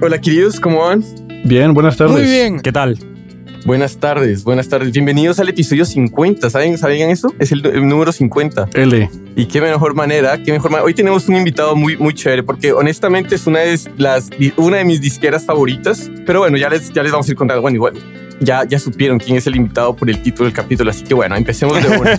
Hola queridos, ¿cómo van? Bien, buenas tardes. Muy bien. ¿Qué tal? Buenas tardes, buenas tardes. Bienvenidos al episodio 50. ¿Saben, ¿Sabían eso? Es el, el número 50. L. Y qué mejor manera, qué mejor manera. Hoy tenemos un invitado muy, muy chévere porque honestamente es una de, las, una de mis disqueras favoritas. Pero bueno, ya les, ya les vamos a ir contando. Bueno, igual, ya, ya supieron quién es el invitado por el título del capítulo, así que bueno, empecemos de una.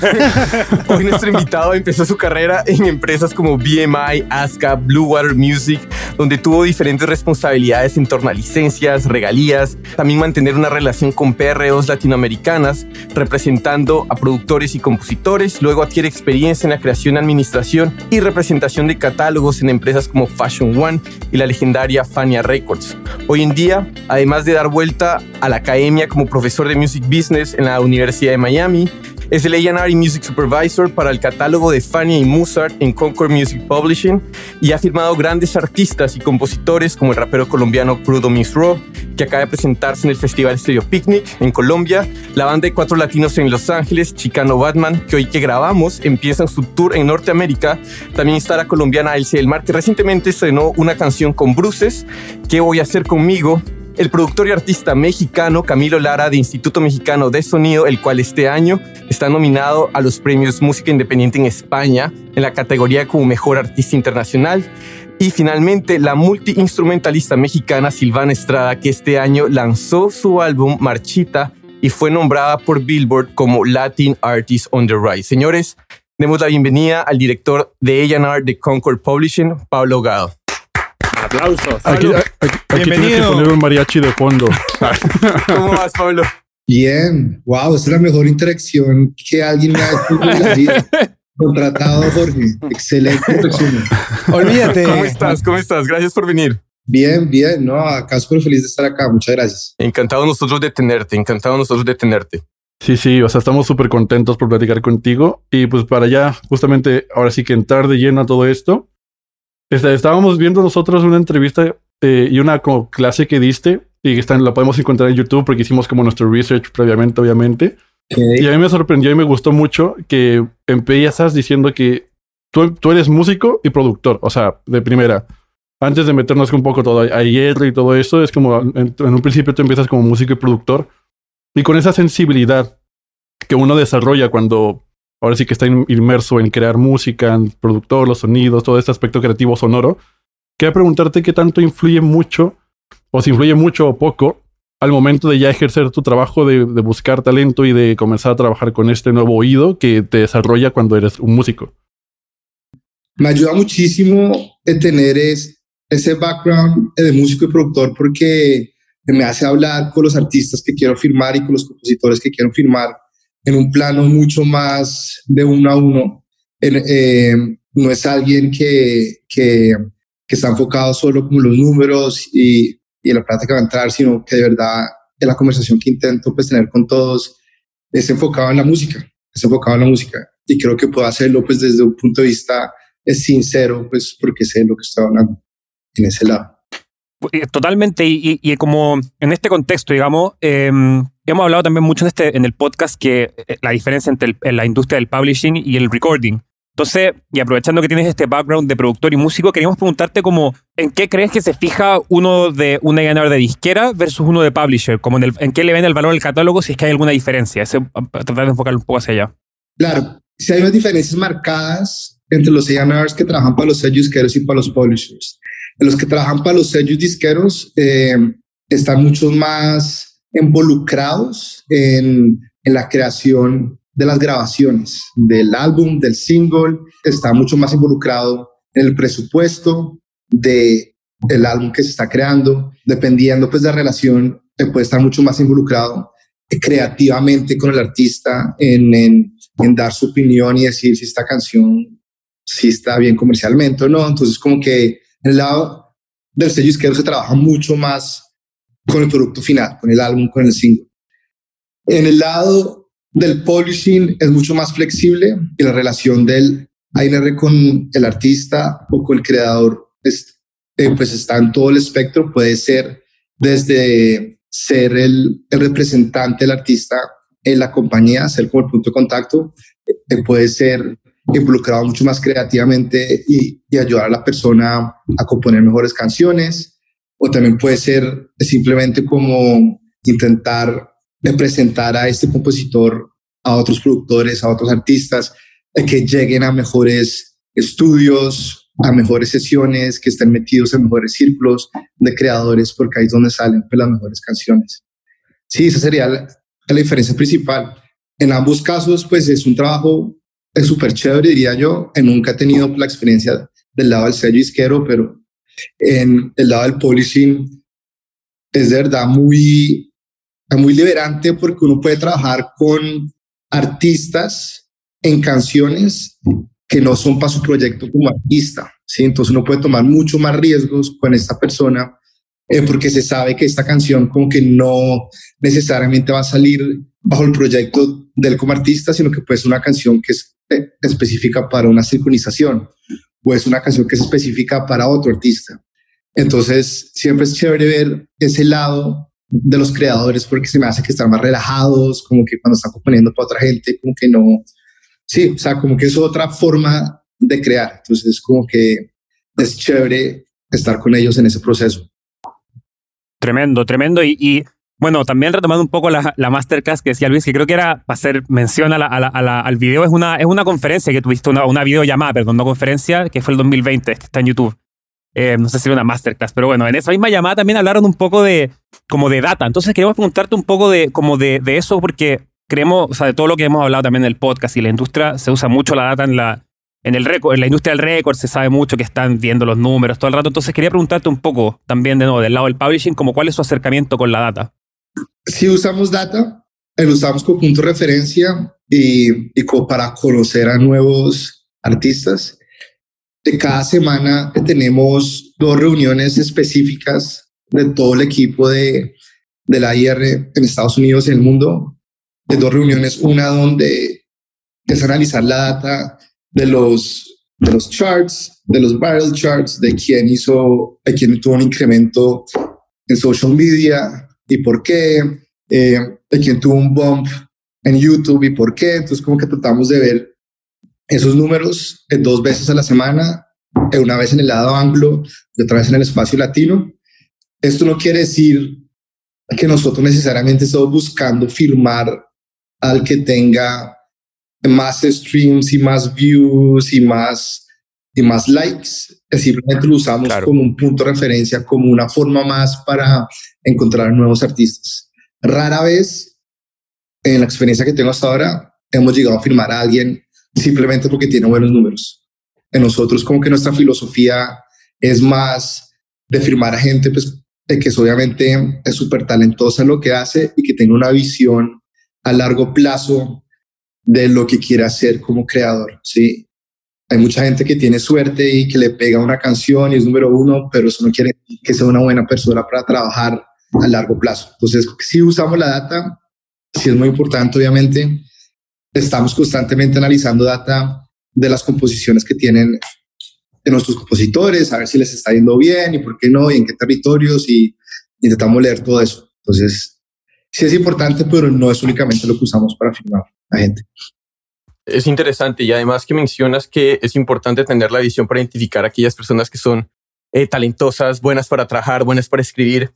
Hoy nuestro invitado empezó su carrera en empresas como BMI, ASCA, Blue Water Music, donde tuvo diferentes responsabilidades en torno a licencias, regalías, también mantener una relación con PROs latinoamericanas, representando a productores y compositores, luego adquiere experiencia en la creación, administración y representación de catálogos en empresas como Fashion One y la legendaria Fania Records. Hoy en día, además de dar vuelta a la academia como profesor de Music Business en la Universidad de Miami. Es el A&R Music Supervisor para el catálogo de Fania y Mozart en Concord Music Publishing y ha firmado grandes artistas y compositores como el rapero colombiano Crudo Miss Raw, que acaba de presentarse en el Festival Stereo Picnic en Colombia, la banda de cuatro latinos en Los Ángeles, Chicano Batman, que hoy que grabamos empiezan su tour en Norteamérica. También está la colombiana Elsie del Mar, que recientemente estrenó una canción con Bruces, ¿Qué voy a hacer conmigo? El productor y artista mexicano Camilo Lara de Instituto Mexicano de Sonido, el cual este año está nominado a los premios Música Independiente en España en la categoría como Mejor Artista Internacional. Y finalmente, la multiinstrumentalista mexicana Silvana Estrada, que este año lanzó su álbum Marchita y fue nombrada por Billboard como Latin Artist on the Rise. Señores, demos la bienvenida al director de A&R de Concord Publishing, Pablo Gado. Aplausos. Aquí, aquí, aquí tienes que poner un mariachi de fondo. ¿Cómo vas, Pablo? Bien, wow, es la mejor interacción que alguien me ha hecho en la vida. Contratado, Jorge. Excelente resumen. Olvídate. ¿Cómo estás? ¿Cómo estás? Gracias por venir. Bien, bien, no, acá súper feliz de estar acá. Muchas gracias. Encantado nosotros de tenerte, encantado nosotros de tenerte. Sí, sí, o sea, estamos súper contentos por platicar contigo y pues para ya, justamente, ahora sí que entrar de lleno a todo esto, este, estábamos viendo nosotros una entrevista eh, y una como clase que diste y que están, la podemos encontrar en YouTube porque hicimos como nuestro research previamente, obviamente. Okay. Y a mí me sorprendió y me gustó mucho que empiezas diciendo que tú, tú eres músico y productor, o sea, de primera. Antes de meternos un poco todo a hierro y todo eso, es como en, en un principio tú empiezas como músico y productor y con esa sensibilidad que uno desarrolla cuando ahora sí que está inmerso en crear música, en productor, los sonidos, todo este aspecto creativo sonoro. Quería preguntarte qué tanto influye mucho, o si influye mucho o poco, al momento de ya ejercer tu trabajo de, buscar talento y de comenzar a trabajar con este nuevo oído que te desarrolla cuando eres un músico. Me ayuda muchísimo tener es, ese background de músico y productor porque me hace hablar con los artistas que quiero firmar y con los compositores que quiero firmar en un plano mucho más de uno a uno. En, eh, no es alguien que, que, que, está enfocado solo como los números y, y la plata que va a entrar, sino que de verdad en la conversación que intento pues, tener con todos es enfocado en la música, es enfocado en la música. Y creo que puedo hacerlo pues, desde un punto de vista es sincero, pues porque sé lo que estoy hablando en ese lado. Totalmente, y, y, como en este contexto, digamos, eh, hemos hablado también mucho en, este, en el podcast que la diferencia entre el, la industria del publishing y el recording. Entonces, y aprovechando que tienes este background de productor y músico, queríamos preguntarte como, ¿en qué crees que se fija uno de una ganador de disquera versus uno de publisher? Como en, el, ¿En qué le ven el valor al catálogo si es que hay alguna diferencia? Ese, tratar de enfocarlo un poco hacia allá. Claro, si hay unas diferencias marcadas entre los A&Rs que trabajan para los sellos disqueros y para los publishers. Los que trabajan para los sellos disqueros eh, están mucho más involucrados en, en, la creación de las grabaciones, del álbum, del single, está mucho más involucrado en el presupuesto de el álbum que se está creando, dependiendo pues de la relación, puede estar mucho más involucrado creativamente con el artista en, en, en dar su opinión y decir si esta canción si está bien comercialmente o no. Entonces, como que en el lado del sello izquierdo se trabaja mucho más con el producto final, con el álbum, con el single. En el lado del publishing es mucho más flexible y la relación del A&R con el artista o con el creador es, eh, pues está en todo el espectro. Puede ser desde ser el, el representante del artista en la compañía, ser como el punto de contacto, eh, puede ser involucrado mucho más creativamente y, y, ayudar a la persona a componer mejores canciones. O también puede ser simplemente como intentar presentar a este compositor a otros productores, a otros artistas, que lleguen a mejores estudios, a mejores sesiones, que estén metidos en mejores círculos de creadores, porque ahí es donde salen pues, las mejores canciones. Sí, esa sería la, la diferencia principal. En ambos casos, pues es un trabajo súper chévere, diría yo. Nunca he tenido la experiencia del lado del sello isquero, pero en el lado del publishing es de verdad muy, muy liberante porque uno puede trabajar con artistas en canciones que no son para su proyecto como artista. ¿sí? Entonces uno puede tomar mucho más riesgos con esta persona eh, porque se sabe que esta canción como que no necesariamente va a salir bajo el proyecto del como artista, sino que puede ser una canción que es eh, específica para una sincronización o es una canción que es específica para otro artista. Entonces, siempre es chévere ver ese lado de los creadores porque se me hace que están más relajados, como que cuando están componiendo para otra gente, como que no, sí, o sea, como que es otra forma de crear. Entonces, como que es chévere estar con ellos en ese proceso. Tremendo, tremendo. Y, bueno, también retomando un poco la, masterclass que decía Luis, que creo que era para hacer mención a la, al video, es una, es una conferencia que tuviste, una, una videollamada, perdón, no conferencia, que fue el 2020, que está en YouTube. Eh, no sé si era una masterclass, pero bueno, en esa misma llamada también hablaron un poco de, como de data. Entonces queríamos preguntarte un poco de, como de, de eso, porque creemos, o sea, de todo lo que hemos hablado también en el podcast y la industria, se usa mucho la data en la, en, el récord, en la industria del récord se sabe mucho que están viendo los números todo el rato. Entonces quería preguntarte un poco también de nuevo del lado del publishing, como cuál es su acercamiento con la data. Si usamos data, lo usamos como punto de referencia y, y como para conocer a nuevos artistas. De cada semana tenemos dos reuniones específicas de todo el equipo de, de la IR en Estados Unidos y el mundo. De dos reuniones, una donde es analizar la data de los, de los charts, de los viral charts, de quién hizo, de quién tuvo un incremento en social media y por qué, eh, de quién tuvo un bump en YouTube y por qué. Entonces, como que tratamos de ver esos números dos veces a la semana, eh, una vez en el lado anglo y otra vez en el espacio latino. Esto no quiere decir que nosotros necesariamente estamos buscando firmar al que tenga más streams y más views y más, y más likes. Simplemente lo usamos como un punto de referencia, como una forma más para encontrar nuevos artistas. Rara vez, en la experiencia que tengo hasta ahora, hemos llegado a firmar a alguien simplemente porque tiene buenos números. En nosotros como que nuestra filosofía es más de firmar a gente pues, que es obviamente es súper talentosa en lo que hace y que tenga una visión a largo plazo de lo que quiere hacer como creador, ¿sí? Hay mucha gente que tiene suerte y que le pega una canción y es número uno, pero eso no quiere que sea una buena persona para trabajar a largo plazo. Entonces, si usamos la data, sí es muy importante, obviamente. Estamos constantemente analizando data de las composiciones que tienen de nuestros compositores, a ver si les está yendo bien y por qué no, y en qué territorios, y intentamos leer todo eso. Entonces, sí es importante, pero no es únicamente lo que usamos para firmar gente. Es interesante y además que mencionas que es importante tener la visión para identificar a aquellas personas que son eh, talentosas, buenas para trabajar, buenas para escribir.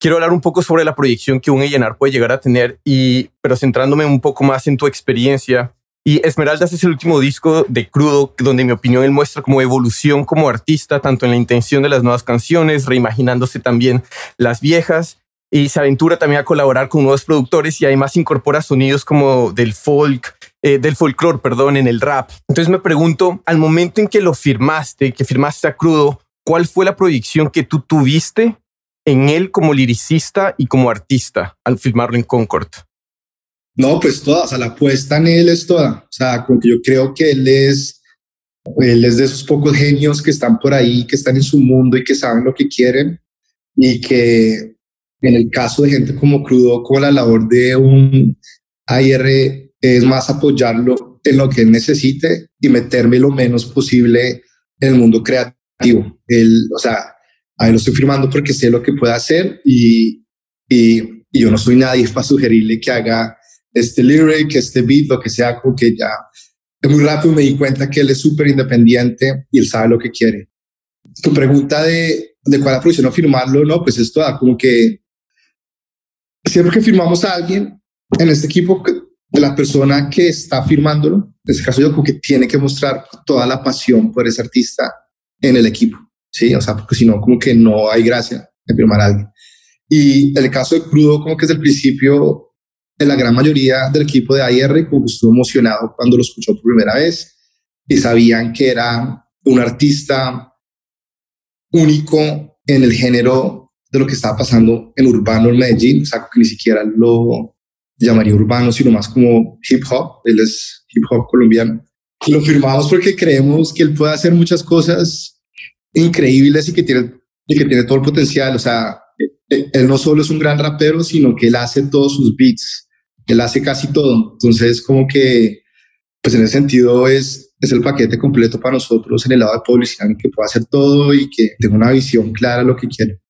Quiero hablar un poco sobre la proyección que un A&R puede llegar a tener, y, pero centrándome un poco más en tu experiencia. Y Esmeraldas es el último disco de Crudo, donde en mi opinión él muestra como evolución como artista, tanto en la intención de las nuevas canciones, reimaginándose también las viejas, y se aventura también a colaborar con nuevos productores y además incorpora sonidos como del folk, eh, del folclore, perdón, en el rap. Entonces me pregunto, al momento en que lo firmaste, que firmaste a Crudo, ¿cuál fue la proyección que tú tuviste en él como liricista y como artista al filmarlo en Concord? No, pues toda, o sea, la apuesta en él es toda. O sea, como que yo creo que él es, él es de esos pocos genios que están por ahí, que están en su mundo y que saben lo que quieren y que en el caso de gente como Crudo, como la labor de un AIR es más apoyarlo en lo que él necesite y meterme lo menos posible en el mundo creativo. Él, o sea, ahí lo estoy firmando porque sé lo que puede hacer y, y, yo no soy nadie para sugerirle que haga este lyric, este beat, lo que sea, porque ya muy rápido me di cuenta que él es súper independiente y él sabe lo que quiere. Tu pregunta de de cuál la producción firmarlo, no, pues esto da como que siempre que firmamos a alguien en este equipo, de la persona que está firmándolo, en este caso yo como que tiene que mostrar toda la pasión por ese artista en el equipo, ¿sí? O sea, porque si no, como que no hay gracia en firmar a alguien. Y el caso de Crudo, como que desde el principio, en la gran mayoría del equipo de AIR, como que estuvo emocionado cuando lo escuchó por primera vez y sabían que era un artista único en el género de lo que estaba pasando en urbano en Medellín, o sea, que ni siquiera lo llamaría urbano, sino más como hip hop, él es hip hop colombiano. Lo firmamos porque creemos que él puede hacer muchas cosas increíbles y que tiene, que tiene todo el potencial, o sea, él no solo es un gran rapero, sino que él hace todos sus beats, él hace casi todo, entonces como que, pues en ese sentido es es el paquete completo para nosotros en el lado de publicidad, que pueda hacer todo y que tenga una visión clara de lo que quiere.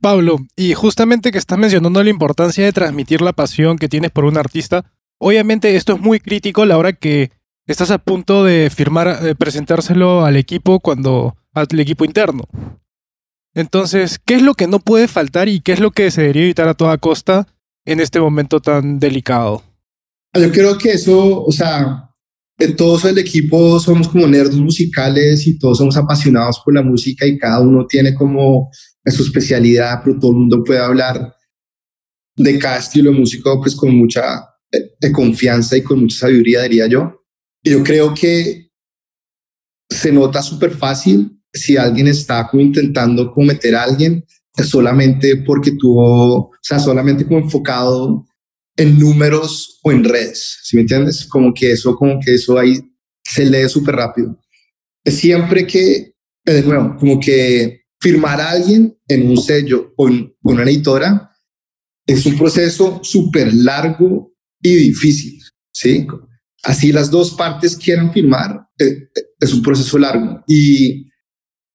Pablo, y justamente que estás mencionando la importancia de transmitir la pasión que tienes por un artista, obviamente esto es muy crítico a la hora que estás a punto de firmar, de presentárselo al equipo cuando al equipo interno. Entonces, ¿qué es lo que no puede faltar y qué es lo que se debería evitar a toda costa en este momento tan delicado? Yo creo que eso, o sea, todos el equipo somos como nerds musicales y todos somos apasionados por la música y cada uno tiene como su especialidad, pero todo el mundo puede hablar de cada estilo de música pues con mucha eh, de confianza y con mucha sabiduría, diría yo. Y yo creo que se nota súper fácil si alguien está intentando cometer a alguien solamente porque tuvo, o sea, solamente como enfocado en números o en redes, ¿sí me entiendes? Como que eso, como que eso ahí se lee súper rápido. Siempre que, eh, de nuevo, como que firmar a alguien en un sello o en una editora es un proceso súper largo y difícil, ¿sí? Así las dos partes quieran firmar, eh, eh, es un proceso largo. Y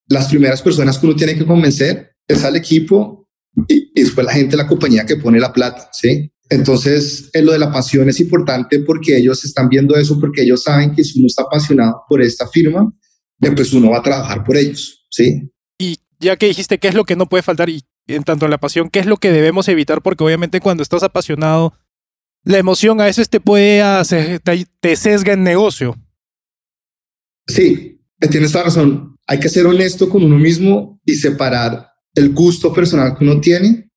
las primeras personas que uno tiene que convencer es al equipo y, y después la gente de la compañía que pone la plata, ¿sí? Entonces, lo de la pasión es importante porque ellos están viendo eso, porque ellos saben que si uno está apasionado por esta firma, eh, pues uno va a trabajar por ellos, ¿sí? Y ya que dijiste qué es lo que no puede faltar y en tanto en la pasión, qué es lo que debemos evitar, porque obviamente cuando estás apasionado, la emoción a veces te puede hacer, te, sesga en negocio. Sí, tienes toda razón. Hay que ser honesto con uno mismo y separar el gusto personal que uno tiene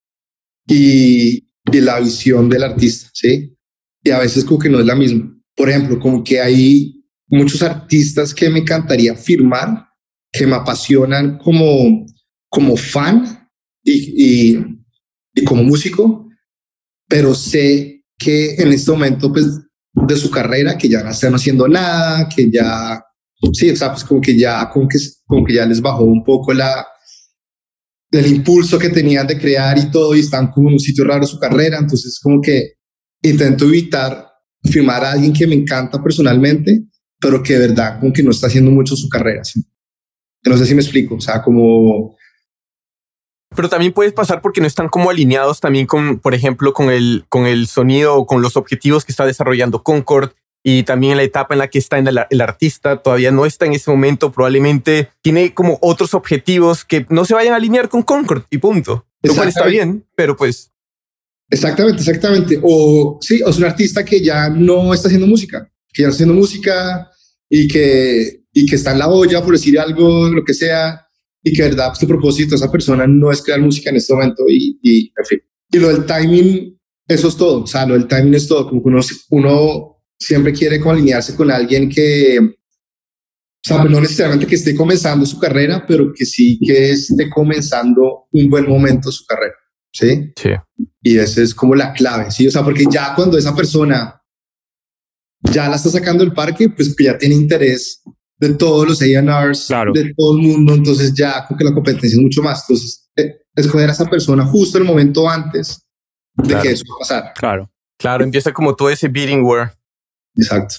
y, de la visión del artista, ¿sí? Y a veces como que no es la misma. Por ejemplo, como que hay muchos artistas que me encantaría firmar, que me apasionan como, como fan y, y, y como músico, pero sé que en este momento, pues, de su carrera, que ya no están haciendo nada, que ya, sí, o sea, pues como que ya, como que, como que ya les bajó un poco la, del impulso que tenían de crear y todo, y están como en un sitio raro su carrera, entonces como que intento evitar firmar a alguien que me encanta personalmente, pero que de verdad como que no está haciendo mucho su carrera. No sé si me explico, o sea, como... Pero también puede pasar porque no están como alineados también con, por ejemplo, con el, con el sonido o con los objetivos que está desarrollando Concord y también la etapa en la que está en el, artista todavía no está en ese momento, probablemente tiene como otros objetivos que no se vayan a alinear con Concord y punto. Lo cual está bien, pero pues... Exactamente, exactamente. O sí, o es un artista que ya no está haciendo música, que ya está haciendo música y que, y que está en la olla, por decir algo, lo que sea, y que verdad, pues, propósito esa persona no es crear música en este momento y, y en fin. Y lo del timing, eso es todo. O sea, lo del timing es todo. Como que uno, uno siempre quiere alinearse con alguien que, o sea, no necesariamente que esté comenzando su carrera, pero que sí que esté comenzando un buen momento su carrera. ¿Sí? Sí. Y esa es como la clave, ¿sí? O sea, porque ya cuando esa persona ya la está sacando del parque, pues ya tiene interés de todos los A&Rs, claro. de todo el mundo, entonces ya como que la competencia es mucho más. Entonces, eh, escoger a esa persona justo el momento antes de que eso pasara. Claro. Claro, empieza como todo ese beating war. Exacto.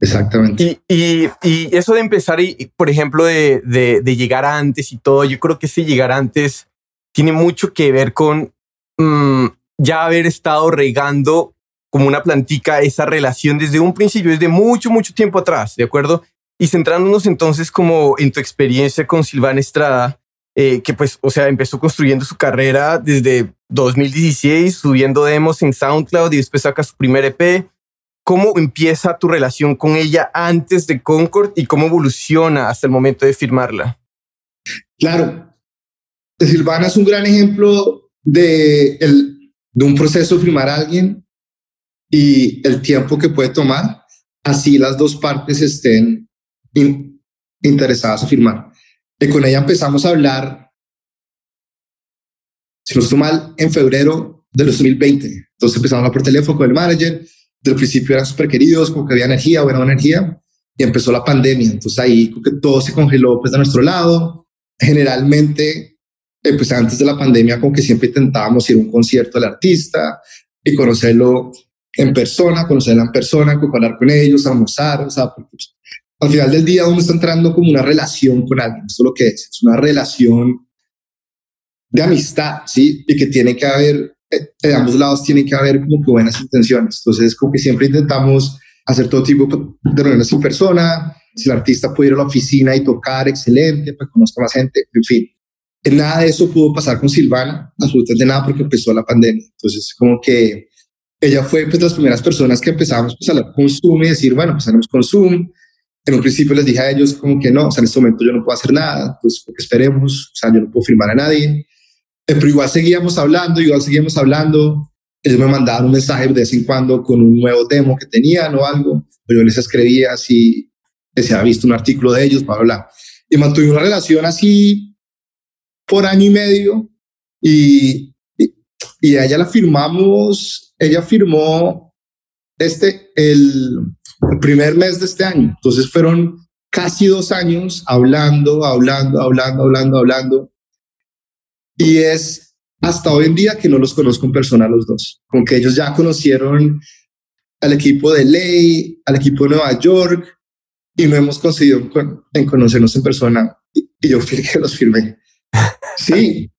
Exactamente. Y, y, y, eso de empezar, y, por ejemplo, de, de, de, llegar antes y todo, yo creo que ese llegar antes tiene mucho que ver con mmm, ya haber estado regando como una plantica esa relación desde un principio, desde mucho, mucho tiempo atrás, ¿de acuerdo? Y centrándonos entonces como en tu experiencia con Silvana Estrada, eh, que pues, o sea, empezó construyendo su carrera desde 2016, subiendo demos en SoundCloud y después saca su primer EP. ¿Cómo empieza tu relación con ella antes de Concord y cómo evoluciona hasta el momento de firmarla? Claro, Silvana es un gran ejemplo de, el, de un proceso de firmar a alguien y el tiempo que puede tomar, así las dos partes estén interesadas a firmar. Y con ella empezamos a hablar, si no estoy mal, en febrero de 2020. Entonces empezamos a hablar por teléfono con el manager. Desde el principio eran súper queridos, como que había energía, buena energía. Y empezó la pandemia. Entonces ahí como que todo se congeló pues de nuestro lado. Generalmente, eh, pues antes de la pandemia, como que siempre intentábamos ir a un concierto del artista y conocerlo en persona, conocerla en persona, hablar con ellos, almorzar, o sea, pues, al final del día uno está entrando como una relación con alguien, esto es lo que es, es una relación de amistad, ¿sí? Y que tiene que haber, de ambos lados tiene que haber como que buenas intenciones, entonces como que siempre intentamos hacer todo tipo de reuniones en persona, si el artista puede ir a la oficina y tocar, excelente, pues conozca más gente, en fin. Nada de eso pudo pasar con Silvana, absolutamente nada porque empezó la pandemia. Entonces, como que ella fue pues las primeras personas que empezamos pues, a hablar con Zoom y decir, bueno, pues haremos con Zoom. En un principio les dije a ellos como que no, o sea, en este momento yo no puedo hacer nada, pues esperemos, o sea, yo no puedo firmar a nadie. Eh, pero igual seguíamos hablando, igual seguíamos hablando. Ellos me mandaban un mensaje de vez en cuando con un nuevo demo que tenían o algo, pero yo les escribía si se había visto un artículo de ellos, para hablar. Y mantuve una relación así por año y medio y, y, y ella la firmamos ella firmó este, el, primer mes de este año. Entonces fueron casi dos años hablando, hablando, hablando, hablando, hablando. Y es hasta hoy en día que no los conozco en persona los dos. Como que ellos ya conocieron al equipo de Ley, al equipo de Nueva York, y no hemos conseguido en conocernos en persona. Y, yo fui que los firmé. Sí.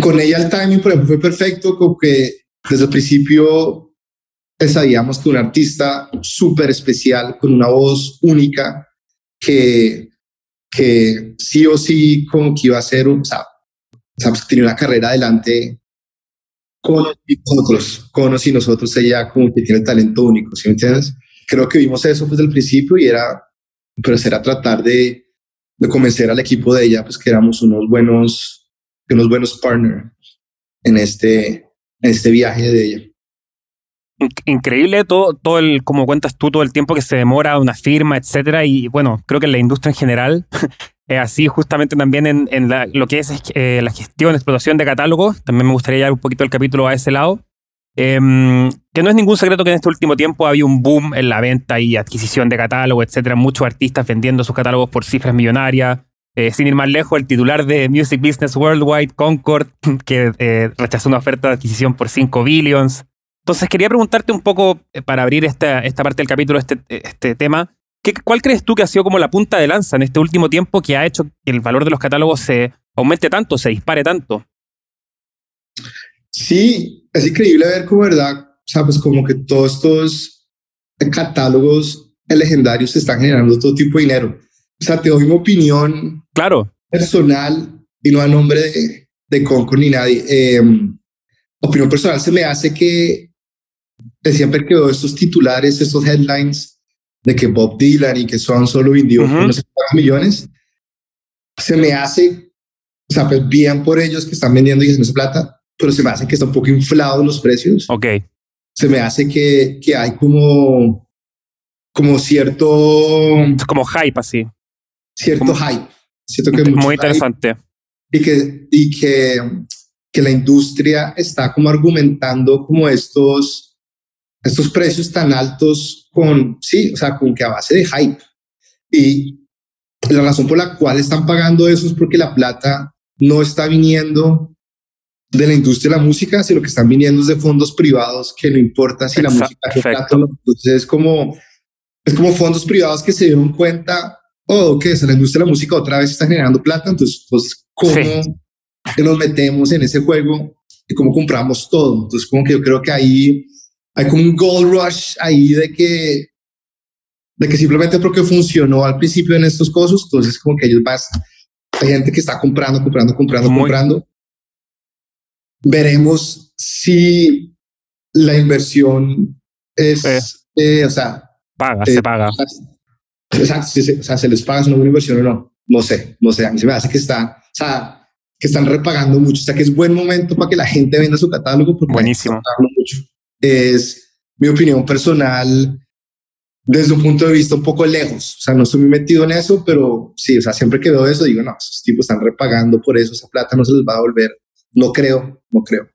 con ella el timing, por ejemplo, fue perfecto, como que desde el principio sabíamos que un artista súper especial, con una voz única, que, que sí o sí como que iba a ser, o sea, sabes tenía una carrera adelante con nosotros, con y nosotros, ella como que tiene talento único, ¿sí me entiendes? Creo que vimos eso desde el principio y era, pues era tratar de, de convencer al equipo de ella, pues que éramos unos buenos, unos buenos partners en este, este viaje de ella. Increíble todo, todo el, como cuentas tú, todo el tiempo que se demora una firma, etcétera. Y bueno, creo que en la industria en general así, justamente también en, en lo que es eh, la gestión, explotación de catálogos. También me gustaría llevar un poquito el capítulo a ese lado. Em, que no es ningún secreto que en este último tiempo había un boom en la venta y adquisición de catálogos, etcétera. Muchos artistas vendiendo sus catálogos por cifras millonarias. Eh, sin ir más lejos, el titular de Music Business Worldwide, Concord, que eh, rechazó una oferta de adquisición por 5 billions. Entonces quería preguntarte un poco, eh, para abrir esta, esta parte del capítulo, este, este tema, ¿qué, ¿cuál crees tú que ha sido como la punta de lanza en este último tiempo que ha hecho que el valor de los catálogos se aumente tanto, se dispare tanto? Sí, es increíble ver cómo, ¿verdad? Sabes, como que todos estos catálogos legendarios se están generando todo tipo de dinero o sea, te doy mi opinión claro. personal y no a nombre de, de Concord ni nadie. Eh, opinión personal se me hace que siempre que veo estos titulares, estos headlines de que Bob Dylan y que son solo vendió uh no sé cuántos millones, se me hace, o sea, pues bien por ellos que están vendiendo y haciendo plata, pero se me hace que está un poco inflado los precios. Ok. Se me hace que, que hay como, como cierto... Como hype así cierto hype. Siento que muy interesante. Y que, y que, que la industria está como argumentando como estos, estos precios tan altos con, sí, o sea, con que a base de hype. Y la razón por la cual están pagando eso es porque la plata no está viniendo de la industria de la música, sino que están viniendo de fondos privados que no importa si la música es Entonces es como, es como fondos privados que se dieron cuenta oh, ¿qué es? La industria de la música otra vez está generando plata, entonces, pues, ¿cómo nos metemos en ese juego y cómo compramos todo? Entonces, como que yo creo que ahí hay como un gold rush ahí de que, de que simplemente porque funcionó al principio en estos cosas, entonces como que ellos más hay gente que está comprando, comprando, comprando, Muy- comprando. Veremos si la inversión es, Sí. eh, o sea, Paga, Eh, se paga. Exacto, si se- o sea, se les paga, es una buena inversión o no. No sé, no sé. A mí se me hace que está, o sea, que están repagando mucho. O sea, que es buen momento para que la gente venda su catálogo. Porque Buenísimo. mucho. Es mi opinión personal desde un punto de vista un poco lejos. O sea, no estoy muy metido en eso, pero sí, o sea, siempre que veo eso digo, no, esos tipos están repagando por eso, esa plata no se les va a devolver. No creo, no creo.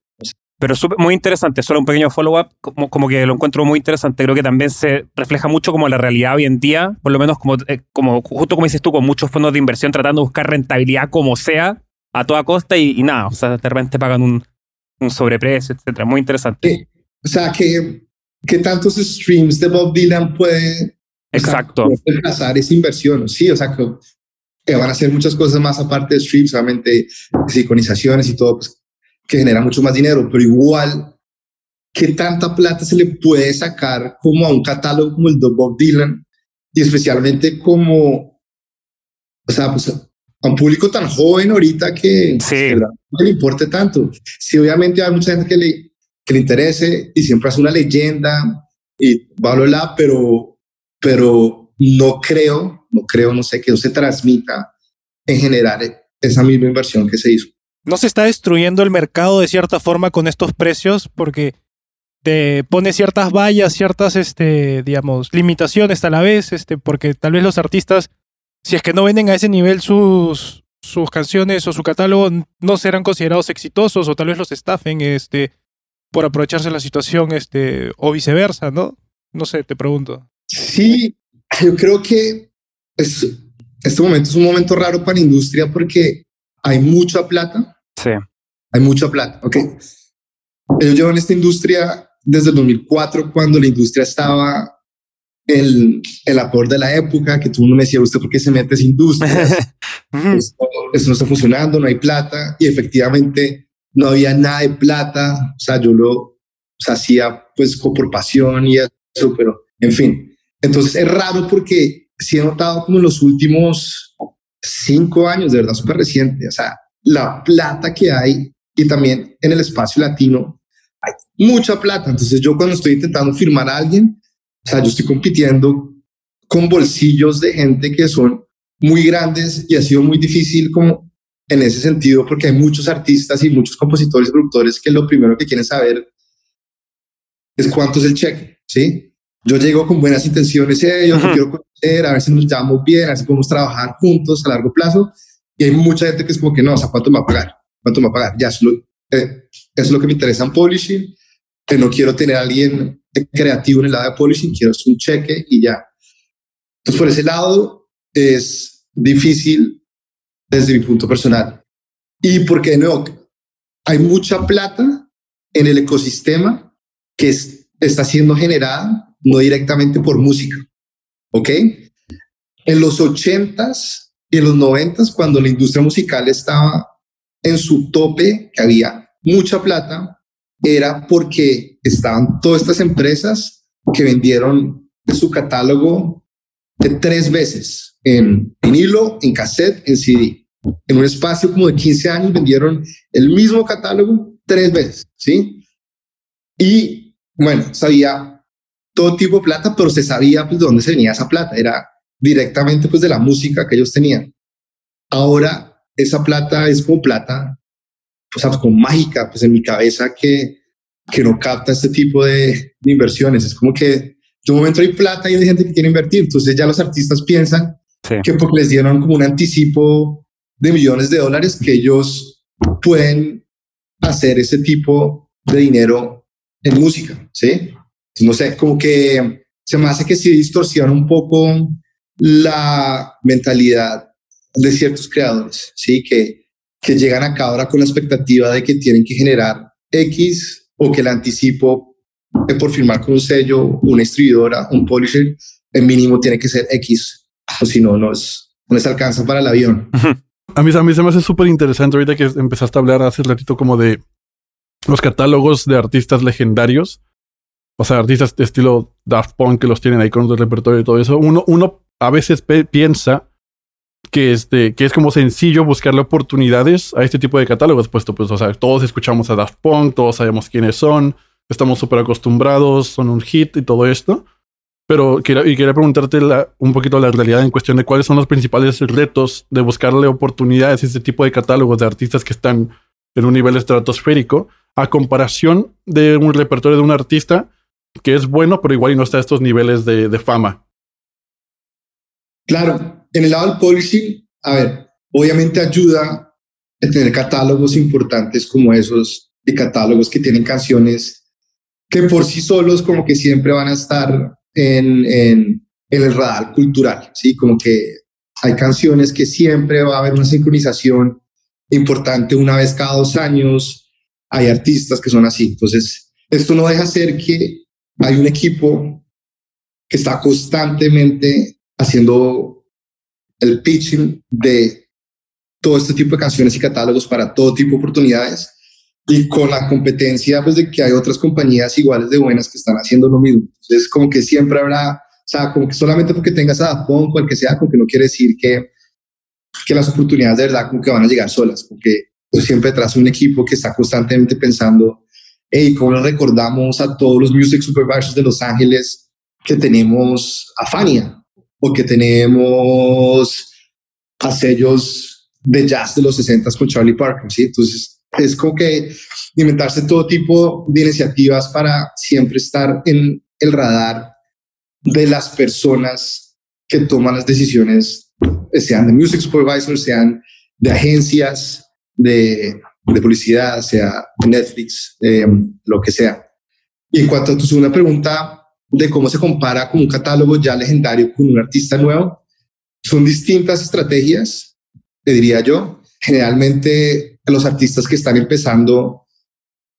Pero súper- muy interesante, solo un pequeño follow-up, como, como que lo encuentro muy interesante. Creo que también se refleja mucho como la realidad hoy en día, por lo menos como, eh, como justo como dices tú, con muchos fondos de inversión tratando de buscar rentabilidad como sea, a toda costa y, y nada, o sea, de repente pagan un, un sobreprecio, etcétera. Muy interesante. O sea, que, que tantos streams de Bob Dylan puede Exacto. Reemplazar esa inversión, sí, o sea, que, que van a hacer muchas cosas más aparte de streams, solamente sincronizaciones y todo, pues, que genera mucho más dinero, pero igual, ¿qué tanta plata se le puede sacar como a un catálogo como el de Bob Dylan? Y especialmente como, o sea, pues a un público tan joven ahorita que Sí. no le importe tanto. Sí, obviamente hay mucha gente que le, que le interese y siempre hace una leyenda y bla, bla, bla, pero, pero no creo, no creo, no sé, que no se transmita en general esa misma inversión que se hizo. ¿No se está destruyendo el mercado de cierta forma con estos precios? Porque te pone ciertas vallas, ciertas, este, digamos, limitaciones a la vez, este, porque tal vez los artistas, si es que no venden a ese nivel sus, sus canciones o su catálogo, no serán considerados exitosos o tal vez los estafen, este, por aprovecharse de la situación, este, o viceversa, ¿no? No sé, te pregunto. Sí, yo creo que es, este momento es un momento raro para la industria porque hay mucha plata, Sí. hay mucha plata, ¿ok? Yo llevo en esta industria desde el 2004, cuando la industria estaba en el acord de la época, que todo el mundo me decía, ¿usted por qué se mete esa industria? esto, esto no está funcionando, no hay plata, y efectivamente no había nada de plata, o sea, yo lo hacía pues por pasión y eso, pero en fin. Entonces es raro porque sí he notado como en los últimos cinco años, de verdad, súper reciente, o sea, la plata que hay y también en el espacio latino hay mucha plata. Entonces yo cuando estoy intentando firmar a alguien, o sea, yo estoy compitiendo con bolsillos de gente que son muy grandes y ha sido muy difícil como en ese sentido porque hay muchos artistas y muchos compositores y productores que lo primero que quieren saber es cuánto es el cheque, ¿sí? Yo llego con buenas intenciones, eh, yo quiero conocer, a ver si nos llevamos bien, a ver si podemos trabajar juntos a largo plazo. Y hay mucha gente que es como que no, o sea, ¿cuánto me va a pagar? ¿Cuánto me va a pagar? Ya, eso, es lo- eh, eso es lo que me interesa en publishing, que no quiero tener a alguien creativo en el lado de publishing, quiero un cheque y ya. Entonces, por ese lado, es difícil desde mi punto personal. Y porque, de nuevo, hay mucha plata en el ecosistema que es- está siendo generada no directamente por música. ¿Ok? En los 80s y en los 90s, cuando la industria musical estaba en su tope, que había mucha plata, era porque estaban todas estas empresas que vendieron su catálogo de tres veces en vinilo, en cassette, en CD. En un espacio como de 15 años vendieron el mismo catálogo tres veces, ¿sí? Y bueno, sabía todo tipo de plata, pero se sabía pues de dónde se venía esa plata. Era directamente pues de la música que ellos tenían. Ahora esa plata es como plata, pues como mágica, pues en mi cabeza que, que no capta este tipo de, de inversiones. Es como que de un momento hay plata y hay gente que quiere invertir. Entonces ya los artistas piensan Sí. que porque les dieron como un anticipo de millones de dólares que ellos pueden hacer ese tipo de dinero en música, ¿sí? No sé, como que se me hace que sí distorsiona un poco la mentalidad de ciertos creadores, ¿sí? Que, que llegan acá ahora con la expectativa de que tienen que generar X o que el anticipo por firmar con un sello, una distribuidora, un publisher, el mínimo tiene que ser X, o si no, no, es, no les alcanza para el avión. A mí, a mí se me hace súper interesante ahorita que empezaste a hablar hace ratito como de los catálogos de artistas legendarios. O sea, artistas de estilo Daft Punk que los tienen ahí con el repertorio y todo eso. Uno, uno a veces piensa que, este, que es como sencillo buscarle oportunidades a este tipo de catálogos, puesto pues, o sea, todos escuchamos a Daft Punk, todos sabemos quiénes son, estamos súper acostumbrados, son un hit y todo esto. Pero quería, y quería preguntarte un poquito la realidad en cuestión de cuáles son los principales retos de buscarle oportunidades a este tipo de catálogos de artistas que están en un nivel estratosférico, a comparación de un repertorio de un artista que es bueno, pero igual y no está a estos niveles de, de fama. Claro, en el lado del policy, a ver, obviamente ayuda a tener catálogos importantes como esos y catálogos que tienen canciones que por sí solos como que siempre van a estar en, en, en el radar cultural, ¿sí? Como que hay canciones que siempre va a haber una sincronización importante una vez cada dos años, hay artistas que son así. Entonces, esto no deja ser que hay un equipo que está constantemente haciendo el pitching de todo este tipo de canciones y catálogos para todo tipo de oportunidades y con la competencia pues de que hay otras compañías iguales de buenas que están haciendo lo mismo. Entonces como que siempre habrá, o sea, como que solamente porque tengas a Daft cual que sea, como que no quiere decir que, que las oportunidades de verdad como que van a llegar solas, porque pues siempre tras un equipo que está constantemente pensando, hey, ¿cómo le recordamos a todos los music supervisors de Los Ángeles que tenemos a Fania? O que tenemos a sellos de jazz de los 60 con Charlie Parker, ¿sí? Entonces, es como que inventarse todo tipo de iniciativas para siempre estar en el radar de las personas que toman las decisiones, sean de music supervisors, sean de agencias de, publicidad, sea Netflix, lo que sea. Y en cuanto a tu segunda pregunta de cómo se compara con un catálogo ya legendario con un artista nuevo, son distintas estrategias, te diría yo. Generalmente los artistas que están empezando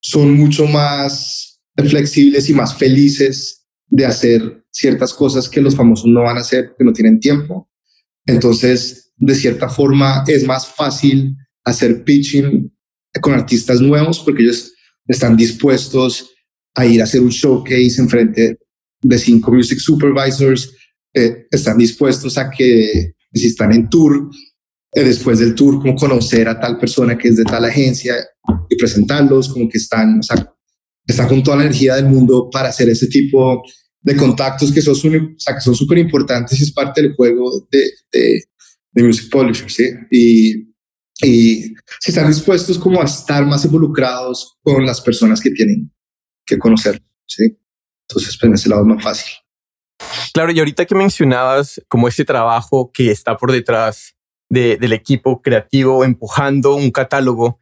son mucho más flexibles y más felices de hacer ciertas cosas que los famosos no van a hacer, que no tienen tiempo. Entonces, de cierta forma, es más fácil hacer pitching con artistas nuevos porque ellos están dispuestos a ir a hacer un showcase en frente de cinco music supervisors, eh, están dispuestos a que si están en tour, después del tour, como conocer a tal persona que es de tal agencia y presentarlos, como que están, o sea, están con toda la energía del mundo para hacer ese tipo de contactos que son, o sea, súper importantes y es parte del juego de, de, de Music Publisher, ¿sí? Y, y si están dispuestos como a estar más involucrados con las personas que tienen que conocer, ¿sí? Entonces, pues en ese lado es más fácil. Claro, y ahorita que mencionabas como ese trabajo que está por detrás del equipo creativo empujando un catálogo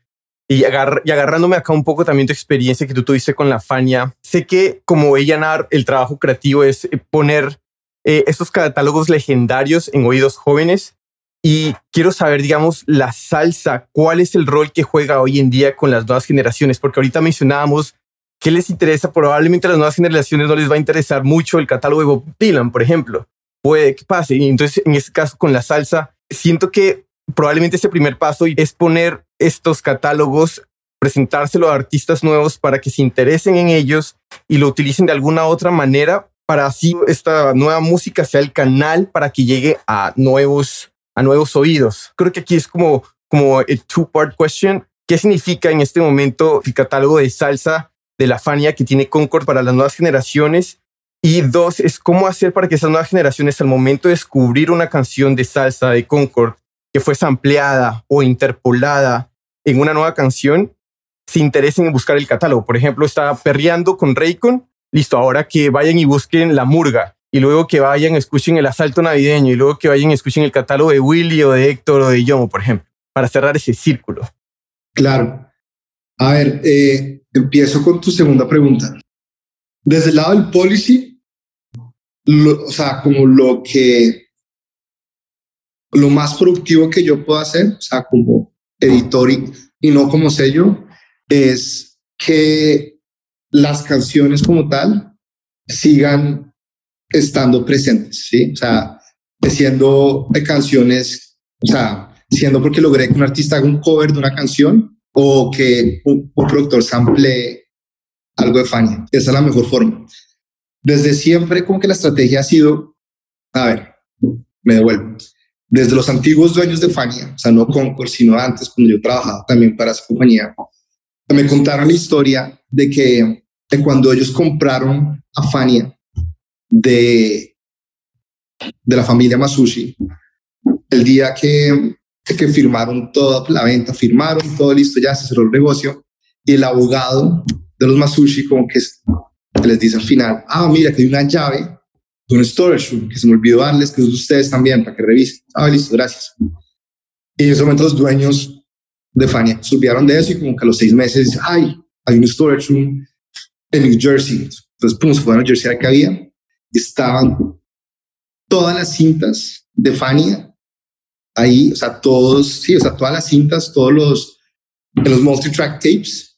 y, y, agarrándome acá un poco también tu experiencia que tú tuviste con la Fania. Sé que como ella el trabajo creativo es eh, poner eh, estos catálogos legendarios en oídos jóvenes y quiero saber, digamos, la salsa, cuál es el rol que juega hoy en día con las nuevas generaciones, porque ahorita mencionábamos qué les interesa, probablemente a las nuevas generaciones no les va a interesar mucho el catálogo de Bob Dylan, por ejemplo. Puede que pase. Y entonces, en este caso, con la salsa, siento que probablemente ese primer paso es poner estos catálogos, presentárselo a artistas nuevos para que se interesen en ellos y lo utilicen de alguna otra manera para así esta nueva música sea el canal para que llegue a nuevos, a nuevos oídos. Creo que aquí es como, como el two-part question. ¿Qué significa en este momento el catálogo de salsa de la Fania que tiene Concord para las nuevas generaciones? Y dos, es cómo hacer para que esas nuevas generaciones al momento de descubrir una canción de salsa de Concord que fue sampleada o interpolada en una nueva canción, se interesen en buscar el catálogo. Por ejemplo, está perreando con Raycon, listo, ahora que vayan y busquen La Murga, y luego que vayan, escuchen el asalto navideño, y luego que vayan, escuchen el catálogo de Willy o de Héctor o de Yomo, por ejemplo, para cerrar ese círculo. Claro. A ver, eh, empiezo con tu segunda pregunta. Desde el lado del policy, o sea, como lo que, lo más productivo que yo puedo hacer, o sea, como editor y, no como sello, es que las canciones como tal sigan estando presentes, ¿sí? O sea, siendo canciones, o sea, siendo porque logré que un artista haga un cover de una canción o que un, un productor sample algo de Fania. Esa es la mejor forma desde siempre como que la estrategia ha sido, a ver, me devuelvo. desde los antiguos dueños de Fania, o sea, no Concord, sino antes, cuando yo trabajaba también para esa compañía, me contaron la historia de que de cuando ellos compraron a Fania de, de la familia Masushi, el día que, que firmaron toda la venta, firmaron todo listo, ya se cerró el negocio, y el abogado de los Masushi como que, les dice al final, ah, mira, que hay una llave de un storage room que se me olvidó darles, que es de ustedes también, para que revisen. Ah, listo, gracias. Y en ese momento los dueños de Fania subieron de eso y como que a los seis meses, ay, hay un storage room en New Jersey. Entonces, pum, se fueron a New Jersey que había. Estaban todas las cintas de Fania ahí, o sea, todos, sí, o sea, todas las cintas, todos los, los multi-track tapes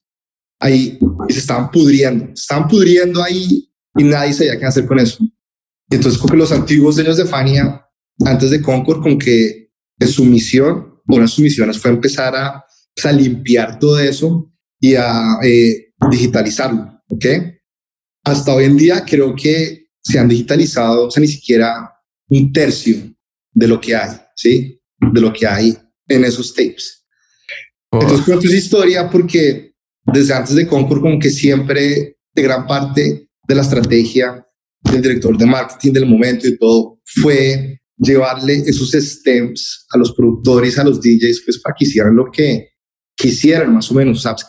ahí y se estaban pudriendo, se estaban pudriendo ahí y nadie sabía qué hacer con eso. Y entonces, como que los antiguos dueños de Fania, antes de Concord, con que su misión, una de sus misiones fue empezar a, pues, a limpiar todo eso y a eh, digitalizarlo, ¿ok? Hasta hoy en día creo que se han digitalizado, o sea, ni siquiera un tercio de lo que hay, ¿sí? De lo que hay en esos tapes. Entonces cuento esa historia porque desde antes de Concord como que siempre de gran parte de la estrategia del director de marketing del momento y todo fue llevarle esos stems a los productores, a los DJs, pues para que hicieran lo que quisieran más o menos, ¿sabes?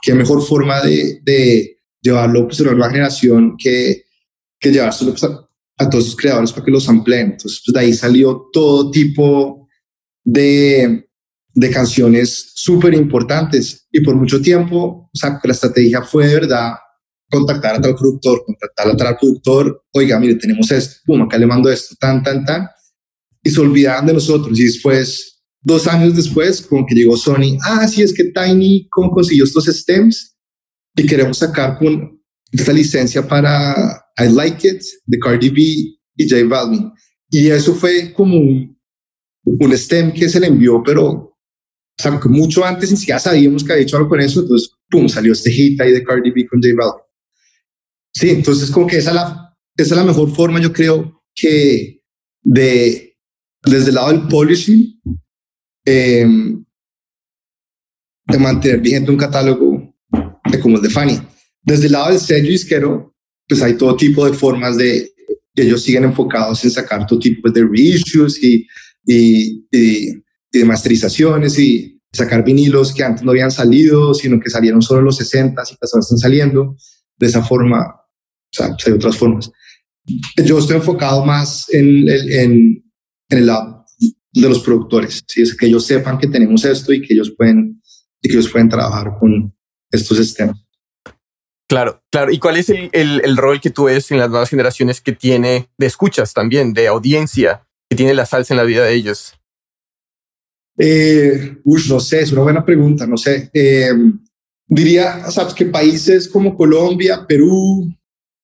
Qué mejor forma de, de llevarlo pues, a una generación que, que llevárselo pues, a, a, todos sus creadores para que los ampleen. Entonces, pues, de ahí salió todo tipo de, de canciones súper importantes y por mucho tiempo, o sea, la estrategia fue de verdad contactar a tal productor, contactar a tal productor, oiga, mire, tenemos esto, pum, acá le mando esto, tan, tan, tan, y se olvidaban de nosotros. Y después, dos años después, como que llegó Sony, ah, sí, es que Tiny, ¿cómo consiguió estos stems? Y queremos sacar con esta licencia para I Like It, de Cardi B y J Balvin. Y eso fue como un, un stem que se le envió, pero sea, mucho antes ni siquiera sabíamos que había hecho algo con eso, entonces, pum, salió este hit ahí de Cardi B con J Balvin. Sí, entonces como que esa es la, esa es la mejor forma, yo creo, que de, desde el lado del polishing, eh, de mantener vigente un catálogo de como el de Fanny. Desde el lado del sello disquero, pues hay todo tipo de formas de que ellos siguen enfocados en sacar todo tipo de reissues y, y, y, de masterizaciones y sacar vinilos que antes no habían salido, sino que salieron solo en los 60 y que ahora están saliendo. De esa forma, o sea, pues, hay otras formas. Yo estoy enfocado más en, en, en el lado de los productores, ¿sí? es que ellos sepan que tenemos esto y que ellos pueden, y que ellos pueden trabajar con estos sistemas. Claro, claro. ¿Y cuál es el, el, el, rol que tú ves en las nuevas generaciones que tiene de escuchas también, de audiencia, que tiene la salsa en la vida de ellos? Eh, uy, no sé, es una buena pregunta, no sé. Eh, diría, sabes que países como Colombia, Perú,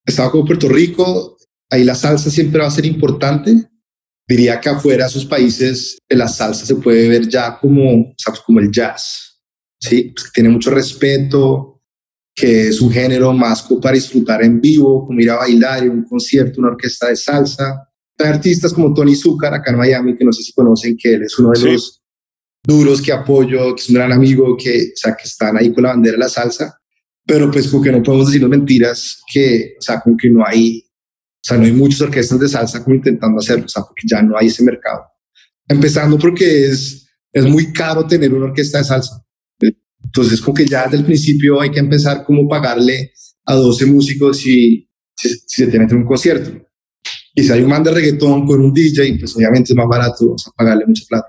Estado como Puerto Rico, ahí la salsa siempre va a ser importante. Diría que afuera esos países la salsa se puede ver ya como, sabes, como el jazz, ¿sí? Pues que tiene mucho respeto, que es un género más para disfrutar en vivo, como ir a bailar en un concierto, una orquesta de salsa. Hay artistas como Tony Zucker acá en Miami, que no sé si conocen, que él es uno de sí. los duros que apoyo, que es un gran amigo, que, o sea, que están ahí con la bandera de la salsa pero pues como que no podemos decir mentiras que, o sea, como que no hay, o sea, no hay muchas orquestas de salsa como intentando hacerlo, o sea, porque ya no hay ese mercado. Empezando porque es, es muy caro tener una orquesta de salsa. Entonces, como que ya desde el principio hay que empezar como pagarle a 12 músicos si, si, si se tiene que un concierto. Y si hay un man de reggaetón con un DJ, pues obviamente es más barato, o sea, pagarle mucha plata.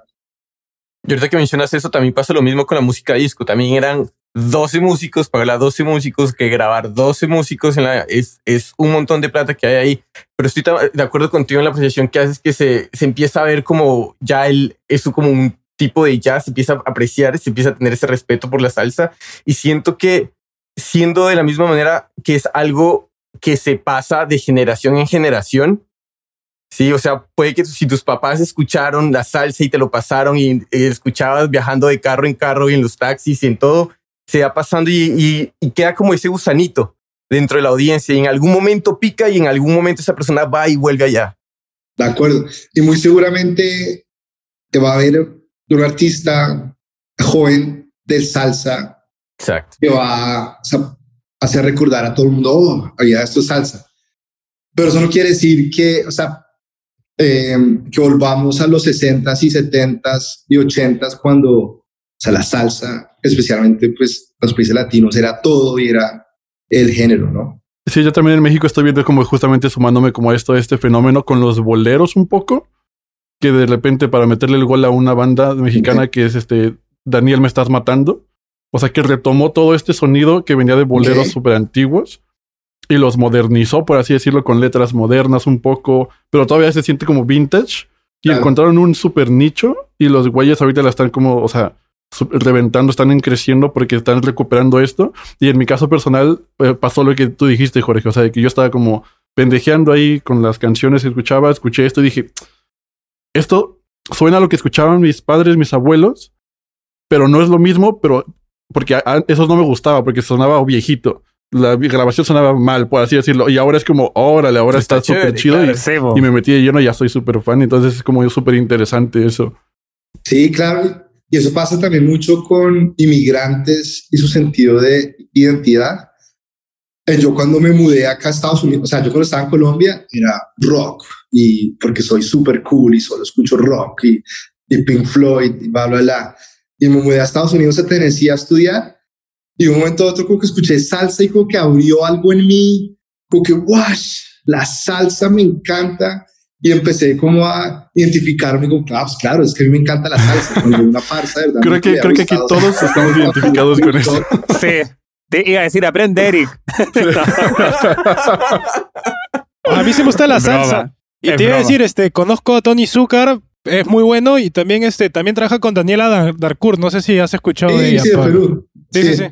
Y ahorita que mencionas eso, también pasa lo mismo con la música disco. También eran 12 músicos, pagar a 12 músicos, que grabar 12 músicos en la, es, es un montón de plata que hay ahí. Pero estoy de acuerdo contigo en la apreciación que haces que se, se empieza a ver como ya el, eso como un tipo de jazz, se empieza a apreciar, se empieza a tener ese respeto por la salsa. Y siento que siendo de la misma manera que es algo que se pasa de generación en generación, Sí, o sea, puede que si tus papás escucharon la salsa y te lo pasaron y, y, escuchabas viajando de carro en carro y en los taxis y en todo, se va pasando y, y, y, queda como ese gusanito dentro de la audiencia y en algún momento pica y en algún momento esa persona va y vuelve allá. De acuerdo. Y muy seguramente va a haber un artista joven del salsa Exacto. que va a hacer recordar a todo el mundo, oh, había esto es salsa. Pero eso no quiere decir que, o sea, eh, que volvamos a los 60s y 70s y 80s cuando, o sea, la salsa, especialmente pues los países latinos, era todo y era el género, ¿no? Sí, yo también en México estoy viendo como justamente sumándome como a esto, este fenómeno con los boleros un poco, que de repente para meterle el gol a una banda mexicana que es este Daniel me estás matando, o sea que retomó todo este sonido que venía de boleros súper antiguos y los modernizó, por así decirlo, con letras modernas un poco, pero todavía se siente como vintage. Y encontraron un super nicho y los güeyes ahorita la están como, o sea, reventando, están creciendo porque están recuperando esto. Y en mi caso personal eh, pasó lo que tú dijiste, Jorge, o sea, que yo estaba como pendejeando ahí con las canciones que escuchaba, escuché esto y dije, esto suena a lo que escuchaban mis padres, mis abuelos, pero no es lo mismo, pero porque eso no me gustaba, porque sonaba viejito la grabación sonaba mal, por así decirlo. Y ahora es como, órale, ahora está súper chido. y, me metí de lleno y ya soy súper fan. Entonces es como súper interesante eso. Sí, claro. Y eso pasa también mucho con inmigrantes y su sentido de identidad. Eh, yo cuando me mudé acá a Estados Unidos, o sea, yo cuando estaba en Colombia era rock y porque soy súper cool y solo escucho rock y, y Pink Floyd y bla, bla, bla. Y me mudé a Estados Unidos a Tennessee a estudiar y un momento a otro como que escuché salsa y como que abrió algo en mí, como que, wash, la salsa me encanta. Y empecé como a identificarme como, ah, pues claro, es que a mí me encanta la salsa, como una farsa, ¿verdad? Creo que, creo que aquí todos estamos identificados con eso. Sí. Te iba a decir, aprende, Eric. a mí se me gusta la salsa. Y te iba a decir, este, conozco a Tony Zucker, es muy bueno y también, este, también trabaja con Daniela Darcourt. No sé si has escuchado de ella. Sí, de Perú. sí, sí. sí. Sí,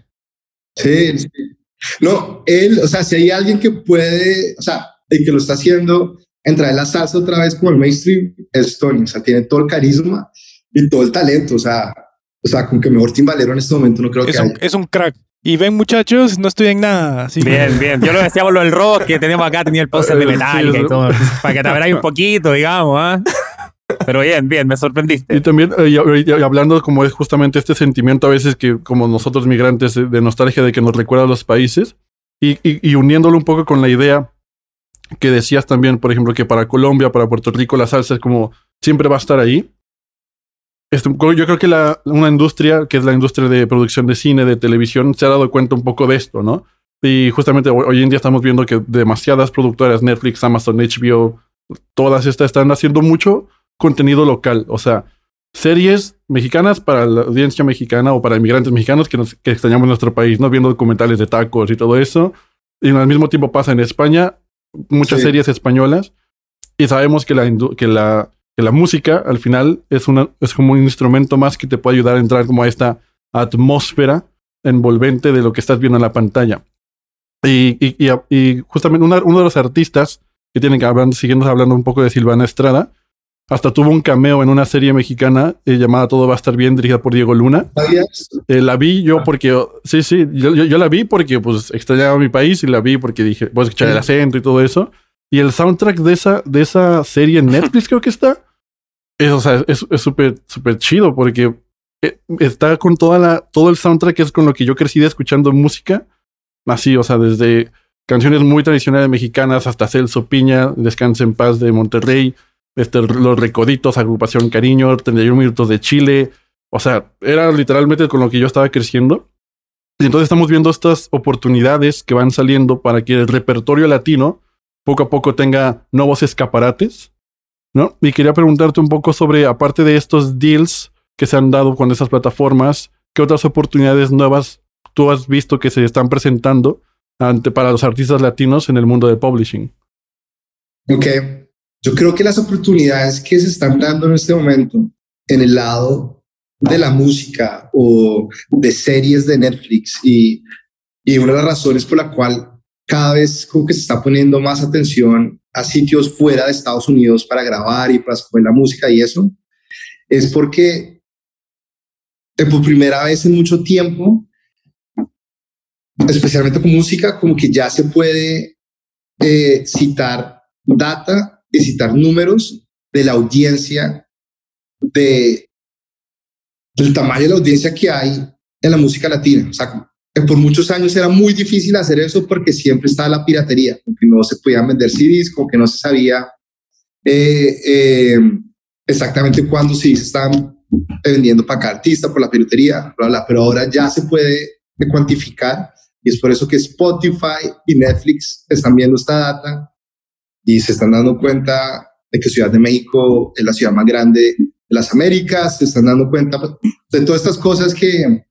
No, él, o sea, si hay alguien que puede, o sea, el que lo está haciendo, entrar en la salsa otra vez como el mainstream, es Tony. O sea, tiene todo el carisma y todo el talento. O sea, o sea, con que mejor timbalero en este momento no creo es que un, Es un crack. Y ven, muchachos, no estoy en nada. Así bien, bien. Yo lo decía por lo del rock que tenemos acá, tenía el póster de Metallica y todo. Para que te veráis un poquito, digamos, ¿ah? Pero bien, bien, me sorprendiste. Y también, eh, hablando como es justamente este sentimiento a veces que como nosotros migrantes de nostalgia de que nos recuerda a los países y, y, uniéndolo un poco con la idea que decías también, por ejemplo, que para Colombia, para Puerto Rico, la salsa es como siempre va a estar ahí. Esto, yo creo que la, una industria, que es la industria de producción de cine, de televisión, se ha dado cuenta un poco de esto, ¿no? Y justamente hoy en día estamos viendo que demasiadas productoras, Netflix, Amazon, HBO, todas estas están haciendo mucho contenido local, o sea, series mexicanas para la audiencia mexicana o para inmigrantes mexicanos que, nos, que extrañamos nuestro país, ¿no? Viendo documentales de tacos y todo eso. Y al mismo tiempo pasa en España muchas series españolas y sabemos que la, que la, que la música al final es, una, es como un instrumento más que te puede ayudar a entrar como a esta atmósfera envolvente de lo que estás viendo en la pantalla. Y, y, y, justamente uno de los artistas que tienen que hablar, siguiendo hablando un poco de Silvana Estrada, hasta tuvo un cameo en una serie mexicana eh, llamada Todo va a estar bien, dirigida por Diego Luna. Eh, la vi yo ah. porque, sí, sí, yo, yo, la vi porque pues extrañaba mi país y la vi porque dije, voy a escuchar el acento y todo eso. Y el soundtrack de esa, de esa serie en Netflix creo que está. Es, o sea, es súper, súper chido porque eh, está con toda la, todo el soundtrack es con lo que yo crecí escuchando música. Así, o sea, desde canciones muy tradicionales mexicanas hasta Celso Piña, Descanse en Paz de Monterrey, este, Los Recoditos, Agrupación Cariño, 31 Minutos de Chile. O sea, era literalmente con lo que yo estaba creciendo. Y entonces estamos viendo estas oportunidades que van saliendo para que el repertorio latino poco a poco tenga nuevos escaparates, ¿no? Y quería preguntarte un poco sobre, aparte de estos deals que se han dado con esas plataformas, ¿qué otras oportunidades nuevas tú has visto que se están presentando ante, para los artistas latinos en el mundo del publishing? Ok, yo creo que las oportunidades que se están dando en este momento en el lado de la música o de series de Netflix y, y una de las razones por la cual cada vez como que se está poniendo más atención a sitios fuera de Estados Unidos para grabar y para escoger la música y eso, es porque eh, por primera vez en mucho tiempo, especialmente con música, como que ya se puede eh, citar data citar números de la audiencia de del tamaño de la audiencia que hay en la música latina. O sea, por muchos años era muy difícil hacer eso porque siempre estaba la piratería, que no se podían vender CDs, como que no se sabía eh, eh, exactamente cuándo sí se estaban vendiendo para cada artista por la piratería, pero ahora ya se puede cuantificar y es por eso que Spotify y Netflix están viendo esta data y se están dando cuenta de que Ciudad de México es la ciudad más grande de las Américas, se están dando cuenta de todas estas cosas que,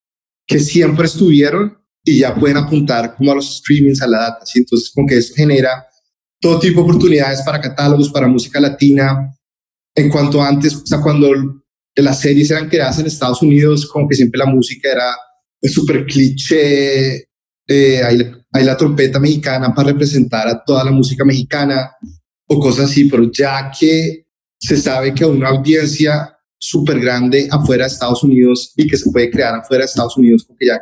que siempre estuvieron y ya pueden apuntar como a los streamings, a la data. ¿sí? Entonces, como que eso genera todo tipo de oportunidades para catálogos, para música latina. En cuanto antes, o sea, cuando las series eran creadas en Estados Unidos, como que siempre la música era súper cliché, eh, hay, hay, la trompeta mexicana para representar a toda la música mexicana o cosas así, pero ya que se sabe que una audiencia súper grande afuera de Estados Unidos y que se puede crear afuera de Estados Unidos, porque ya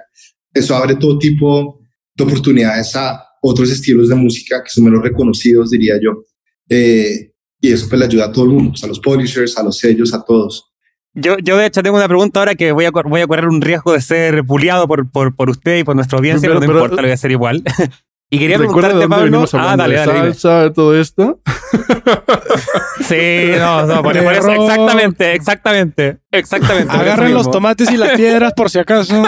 eso abre todo tipo de oportunidades a otros estilos de música que son menos reconocidos, diría yo. Eh, y eso pues le ayuda a todo el mundo, pues, a los publishers, a los sellos, a todos. Yo, yo de hecho tengo una pregunta ahora que voy a, voy a correr un riesgo de ser bulliado por, por, por usted y por nuestra audiencia, pero, no importa, lo voy a hacer igual. y quería preguntarte, Pablo. Ah, dale, dale. Salsa, todo esto. sí, no, no, por, por, eso, exactamente, exactamente, exactamente. Agarren los tomates y las piedras por si acaso.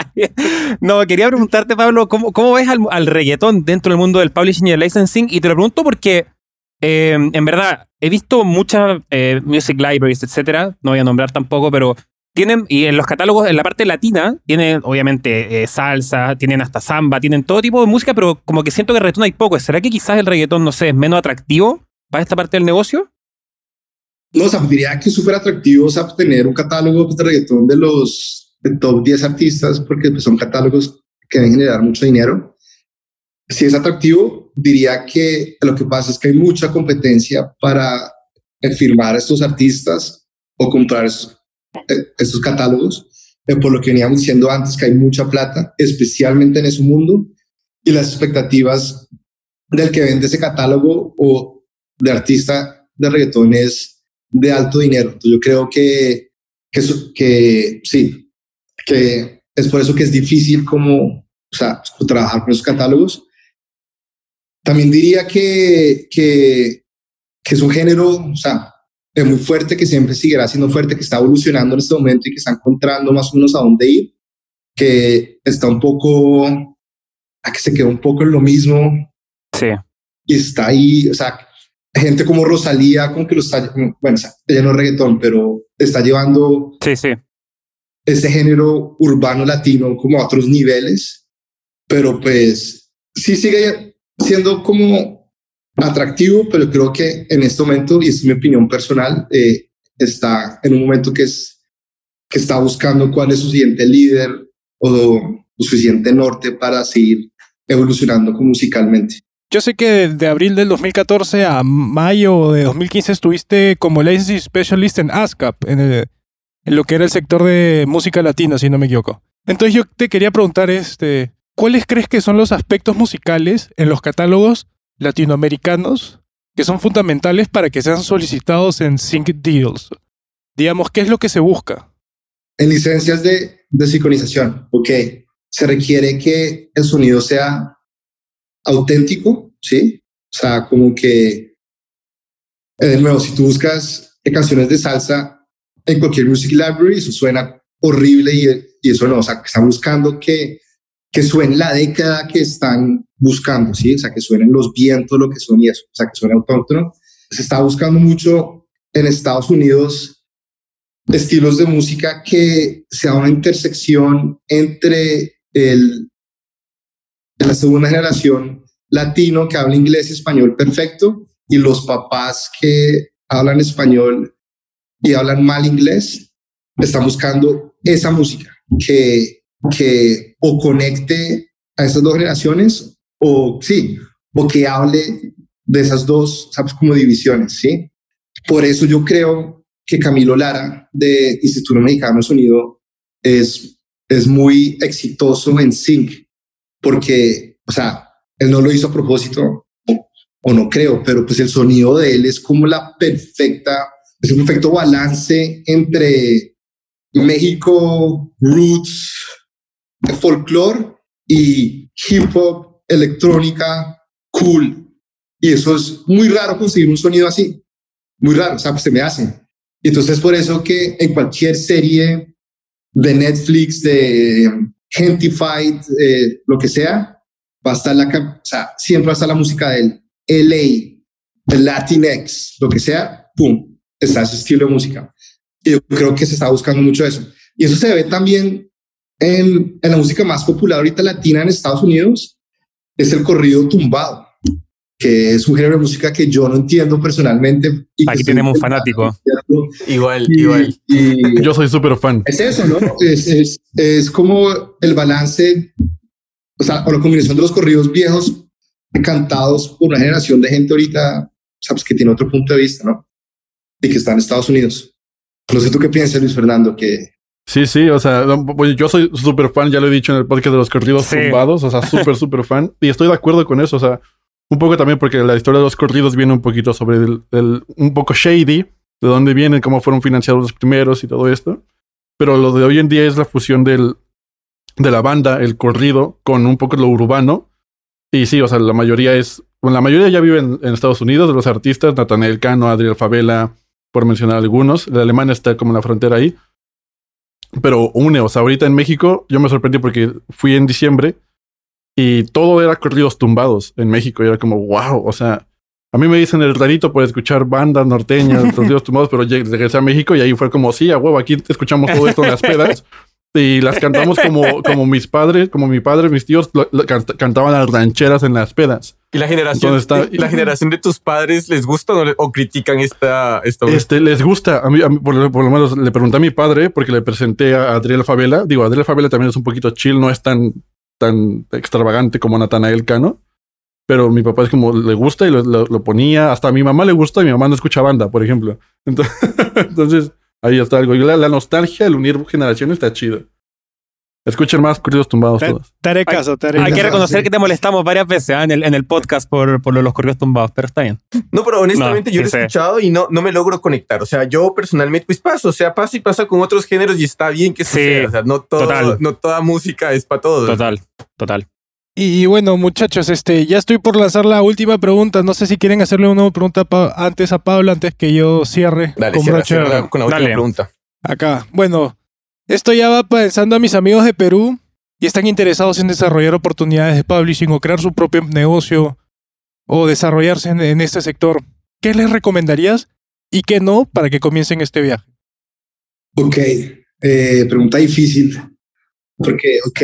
no, quería preguntarte, Pablo, ¿cómo, cómo ves al, al reggaetón dentro del mundo del publishing y el licensing? Y te lo pregunto porque eh, en verdad, he visto muchas eh, music libraries, etcétera. No voy a nombrar tampoco, pero tienen, y en los catálogos, en la parte latina, tienen obviamente eh, salsa, tienen hasta samba, tienen todo tipo de música, pero como que siento que reggaetón hay poco. ¿Será que quizás el reggaetón, no sé, es menos atractivo para esta parte del negocio? No, o sea, diría que es súper atractivo o tener un catálogo de reggaetón de los top 10 artistas, porque pues, son catálogos que deben generar mucho dinero si es atractivo, diría que lo que pasa es que hay mucha competencia para firmar a estos artistas o comprar estos, eh, catálogos, eh, por lo que veníamos diciendo antes que hay mucha plata, especialmente en ese mundo, y las expectativas del que vende ese catálogo o de artista de reggaetón es de alto dinero. Yo creo que, que, que sí, que es por eso que es difícil como, o sea, trabajar con esos catálogos también diría que, que, que es un género, o sea, es muy fuerte, que siempre seguirá siendo fuerte, que está evolucionando en este momento y que está encontrando más o menos a dónde ir, que está un poco, a que se quedó un poco en lo mismo. Sí. Y está ahí, o sea, gente como Rosalía, como que lo está, bueno, ella no es reggaetón, pero está llevando sí, sí. ese género urbano latino como a otros niveles, pero pues sí sigue siendo como atractivo, pero creo que en este momento, y es mi opinión personal, eh, está en un momento que, es, que está buscando cuál es su siguiente líder o su siguiente norte para seguir evolucionando musicalmente. Yo sé que de abril del 2014 a mayo de 2015 estuviste como licensing specialist en ASCAP, en, en, lo que era el sector de música latina, si no me equivoco. Entonces yo te quería preguntar, este, ¿cuáles crees que son los aspectos musicales en los catálogos latinoamericanos que son fundamentales para que sean solicitados en Sync Deals? Digamos, ¿qué es lo que se busca? En licencias de, de sincronización, se requiere que el sonido sea auténtico, ¿sí? O sea, como que, eh, de nuevo, si tú buscas canciones de salsa en cualquier music library, eso suena horrible y, y eso no, o sea, que están buscando que que suene la década que están buscando, ¿sí? O sea, que suenen los vientos, lo que son y eso, o sea, que suene autóctono. Se está buscando mucho en Estados Unidos estilos de música que sea una intersección entre el, la segunda generación latino que habla inglés y español perfecto y los papás que hablan español y hablan mal inglés, están buscando esa música que que o conecte a esas dos generaciones o sí, o que hable de esas dos, sabes, como divisiones, ¿sí? Por eso yo creo que Camilo Lara de Instituto Mexicano de Sonido es, es muy exitoso en sync, porque, o sea, él no lo hizo a propósito, o, o no creo, pero pues el sonido de él es como la perfecta es un perfecto balance entre México, roots, folclore y hip hop, electrónica, cool. Y eso es muy raro conseguir un sonido así. Muy raro, o sea, pues se me hace. Y entonces por eso que en cualquier serie de Netflix, de Gentified, eh, lo que sea, va a estar la, o sea, siempre va a estar la música del LA, el Latinx, lo que sea, pum, está ese estilo de música. Y yo creo que se está buscando mucho eso. Y eso se ve también en, en la música más popular ahorita latina en Estados Unidos, es el corrido tumbado, que es un género de música que yo no entiendo personalmente. Y Aquí tenemos un fanático. Igual, igual. Y yo soy súper fan. Es eso, ¿no? es, es, es, como el balance, o sea, o la combinación de los corridos viejos cantados por una generación de gente ahorita, sabes, que tiene otro punto de vista, ¿no? Y que está en Estados Unidos. No sé tú qué piensas, Luis Fernando, que Sí, sí, o sea, yo soy súper fan, ya lo he dicho en el podcast de los corridos tumbados, o sea, súper, súper fan. Y estoy de acuerdo con eso, o sea, un poco también porque la historia de los corridos viene un poquito sobre el, un poco shady, de dónde vienen, cómo fueron financiados los primeros y todo esto. Pero lo de hoy en día es la fusión del, de la banda, el corrido, con un poco lo urbano. Y sí, o sea, la mayoría es, bueno, la mayoría ya viven en Estados Unidos, de los artistas, Nathaniel Cano, Adriel Favela, por mencionar algunos. El alemán está como en la frontera ahí pero une, o sea, ahorita en México yo me sorprendí porque fui en diciembre y todo era corridos tumbados en México y era como, wow, o sea, a mí me dicen el rarito por escuchar bandas norteñas, corridos tumbados, pero regresé a México y ahí fue como, sí, a huevo, aquí escuchamos todo esto en las pedas y las cantamos como, como mis padres, como mi padre, mis tíos cantaban las rancheras en las pedas. ¿Y la generación, está, la generación de tus padres les gusta o, critican esta, esta Este, les gusta. A mí, por, lo menos le pregunté a mi padre porque le presenté a Adriel Favela. Digo, Adriel Favela también es un poquito chill, no es tan, tan extravagante como Natanael Cano. Pero mi papá es como le gusta y lo, lo, ponía. Hasta a mi mamá le gusta y mi mamá no escucha banda, por ejemplo. Entonces, entonces ahí está algo. La, la nostalgia, el unir generaciones está chido. Escuchen más corridos tumbados todos. Taré caso, Hay que reconocer que te molestamos varias veces ¿ah? en, el, en el podcast por, por los corridos tumbados, pero está bien. No, pero honestamente yo lo he escuchado y no, no me logro conectar. O sea, yo personalmente, pues paso, o sea, pasa y pasa con otros géneros y está bien que sea. O sea, no, todo, no toda música es para todos. Total, total. Y, bueno, muchachos, este, ya estoy por lanzar la última pregunta. No sé si quieren hacerle una pregunta antes a Pablo, antes que yo cierre Dale, con, con la última pregunta. Acá. Bueno, esto ya va pensando a mis amigos de Perú y están interesados en desarrollar oportunidades de publishing o crear su propio negocio o desarrollarse en, este sector. ¿Qué les recomendarías y qué no para que comiencen este viaje? Ok, eh, pregunta difícil. Porque, ok.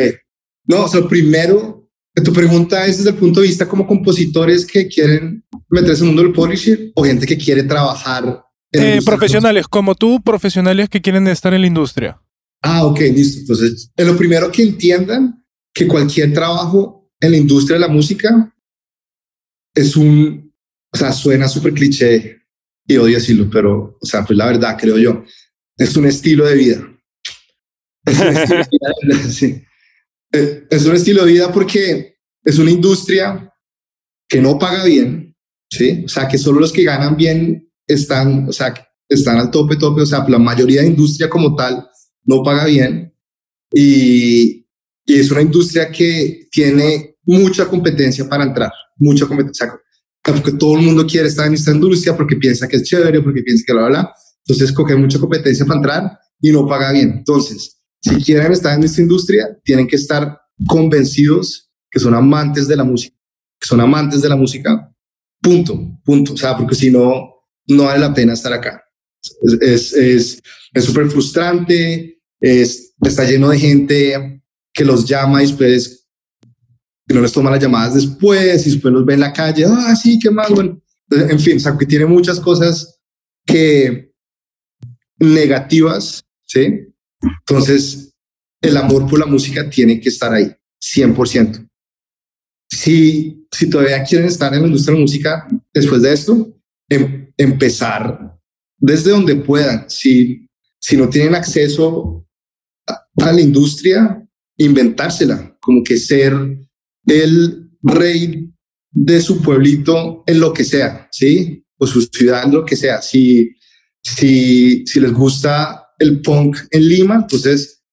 No, o sea, primero, tu pregunta es desde el punto de vista como compositores que quieren meterse en el mundo del publishing o gente que quiere trabajar. En eh, profesionales, como tú, profesionales que quieren estar en la industria. Ah, ok, listo. Entonces, es lo primero que entiendan que cualquier trabajo en la industria de la música es un, o sea, suena súper cliché y odio decirlo, pero, o sea, pues la verdad, creo yo, es un estilo de vida. Es un estilo de vida, sí. Eh, es un estilo de vida porque es una industria que no paga bien, ¿sí? O sea, que solo los que ganan bien están, o sea, están al tope, tope, o sea, la mayoría de industria como tal no paga bien y, es una industria que tiene mucha competencia para entrar, mucha competencia. Porque todo el mundo quiere estar en esta industria porque piensa que es chévere, porque piensa que bla, bla, bla. Entonces, coge mucha competencia para entrar y no paga bien. Entonces, si quieren estar en esta industria, tienen que estar convencidos que son amantes de la música, que son amantes de la música. Punto, punto. O sea, porque si no, no vale la pena estar acá. Es súper es, frustrante, es, está lleno de gente que los llama y después que no les toma las llamadas después y después los ve en la calle, ah, sí, qué más, bueno. En fin, o sea, que tiene muchas cosas que negativas, ¿sí? Entonces, el amor por la música tiene que estar ahí, 100%. Si, si todavía quieren estar en la industria de la música después de esto, em, empezar desde donde puedan. Si, si no tienen acceso a la industria, inventársela, como que ser el rey de su pueblito en lo que sea, ¿sí? O su ciudad en lo que sea. Si, si, si les gusta el punk en Lima, entonces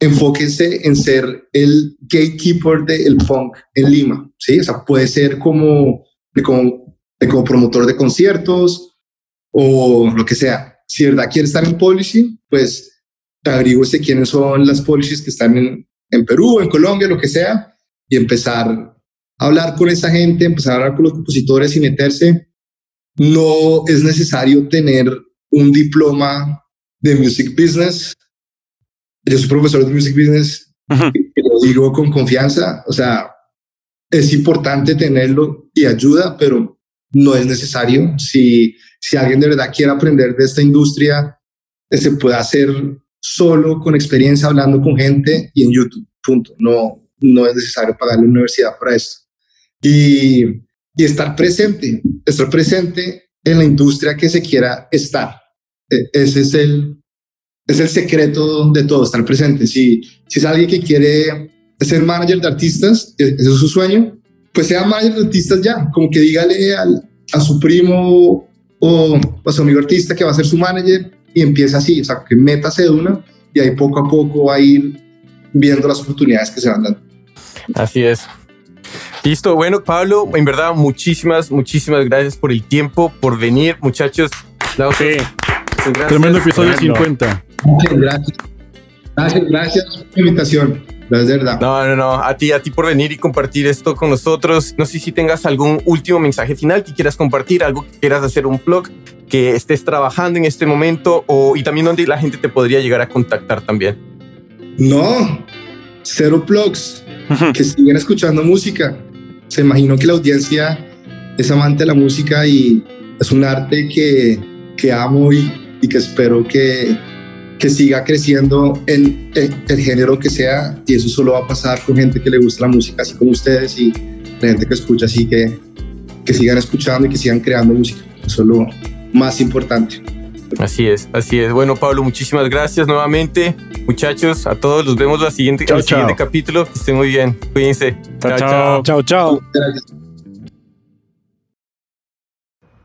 enfóquense en ser el gatekeeper del punk en Lima, ¿sí? O sea, puede ser como, como, promotor de conciertos o lo que sea. Si verdad quiere estar en policy, pues averígüese quiénes son las policies que están en, en Perú, en Colombia, lo que sea, y empezar a hablar con esa gente, empezar a hablar con los compositores y meterse. No es necesario tener un diploma de music business. Yo soy profesor de music business y lo digo con confianza. O sea, es importante tenerlo y ayuda, pero no es necesario. Si, si alguien de verdad quiere aprender de esta industria, se puede hacer solo con experiencia hablando con gente y en YouTube. Punto. No, no es necesario pagar la universidad para esto. Y, y estar presente, estar presente en la industria que se quiera estar. E, ese es el, es el secreto de todo, estar presente. Si, si es alguien que quiere ser manager de artistas, e, ese es su sueño, pues sea manager de artistas ya, como que dígale al, a su primo o a su amigo artista que va a ser su manager y empieza así, o sea, que métase de una y ahí poco a poco va a ir viendo las oportunidades que se van dando. Así es. Listo, bueno, Pablo, en verdad, muchísimas, muchísimas gracias por el tiempo, por venir, muchachos. Sí. Tremendo episodio 50. Muchas gracias. Gracias, gracias por la invitación. Es verdad. No, no, no. A ti, a ti por venir y compartir esto con nosotros. No sé si tengas algún último mensaje final que quieras compartir, algo que quieras hacer un blog, que estés trabajando en este momento o y también donde la gente te podría llegar a contactar también. No, cero blogs, que siguen escuchando música. Se imaginó que la audiencia es amante de la música y es un arte que, que amo y, y que espero que, que siga creciendo en, el género que sea y eso solo va a pasar con gente que le gusta la música así como ustedes y la gente que escucha así que, que sigan escuchando y que sigan creando música. Eso es lo más importante. Así es, así es. Bueno, Pablo, muchísimas gracias nuevamente. Muchachos, a todos los vemos la siguiente, en el siguiente capítulo. Que estén muy bien. Cuídense. Chao, chao. Chao, chao.